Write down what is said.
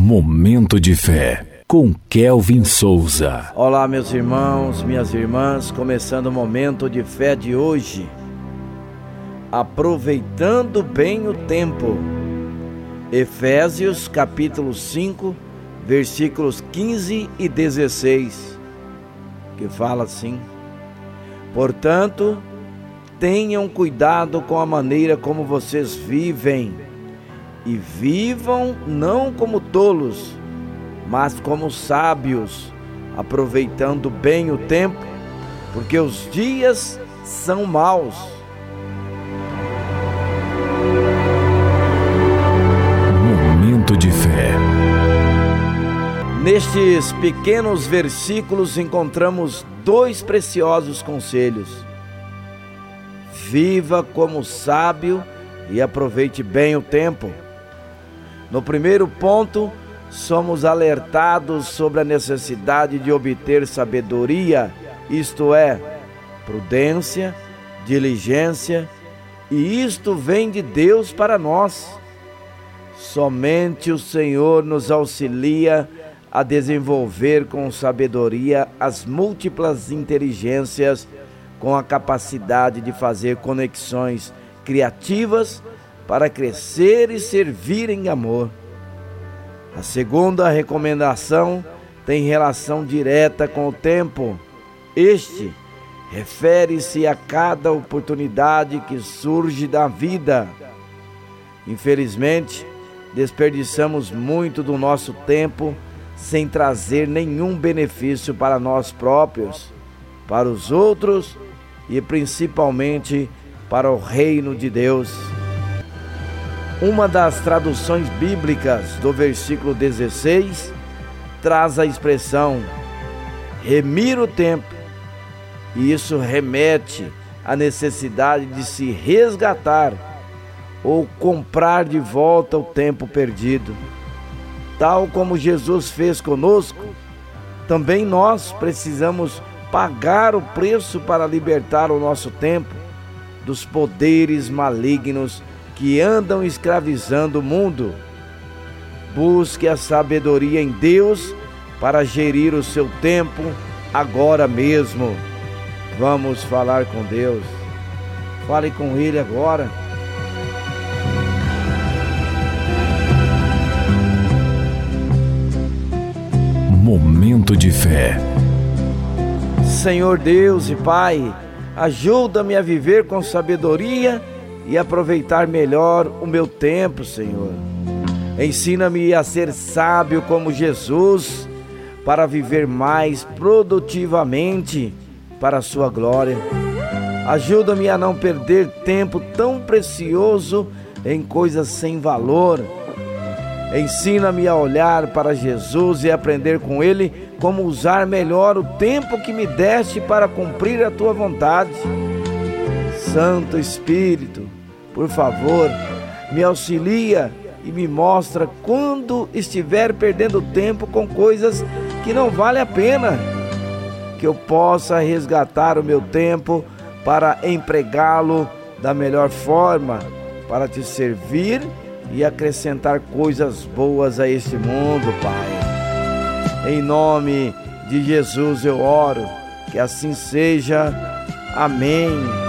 Momento de fé com Kelvin Souza. Olá, meus irmãos, minhas irmãs, começando o momento de fé de hoje. Aproveitando bem o tempo. Efésios capítulo 5, versículos 15 e 16, que fala assim: Portanto, tenham cuidado com a maneira como vocês vivem, e vivam não como tolos, mas como sábios, aproveitando bem o tempo, porque os dias são maus. Momento de fé. Nestes pequenos versículos encontramos dois preciosos conselhos. Viva como sábio e aproveite bem o tempo. No primeiro ponto, somos alertados sobre a necessidade de obter sabedoria, isto é, prudência, diligência, e isto vem de Deus para nós. Somente o Senhor nos auxilia a desenvolver com sabedoria as múltiplas inteligências, com a capacidade de fazer conexões criativas para crescer e servir em amor. A segunda recomendação tem relação direta com o tempo. Este refere-se a cada oportunidade que surge da vida. Infelizmente, desperdiçamos muito do nosso tempo sem trazer nenhum benefício para nós próprios, para os outros e principalmente para o reino de Deus. Uma das traduções bíblicas do versículo 16 traz a expressão remir o tempo, e isso remete à necessidade de se resgatar ou comprar de volta o tempo perdido. Tal como Jesus fez conosco, também nós precisamos pagar o preço para libertar o nosso tempo dos poderes malignos que andam escravizando o mundo. Busque a sabedoria em Deus para gerir o seu tempo agora mesmo. Vamos falar com Deus. Fale com Ele agora. Momento de fé. Senhor Deus e Pai, ajuda-me a viver com sabedoria e aproveitar melhor o meu tempo, Senhor. Ensina-me a ser sábio como Jesus, para viver mais produtivamente para a Sua glória. Ajuda-me a não perder tempo tão precioso em coisas sem valor. Ensina-me a olhar para Jesus e aprender com Ele como usar melhor o tempo que me deste para cumprir a tua vontade. Santo Espírito, por favor, me auxilia e me mostra quando estiver perdendo tempo com coisas que não vale a pena. Que eu possa resgatar o meu tempo para empregá-lo da melhor forma, para te servir e acrescentar coisas boas a este mundo, Pai. Em nome de Jesus eu oro, que assim seja. Amém.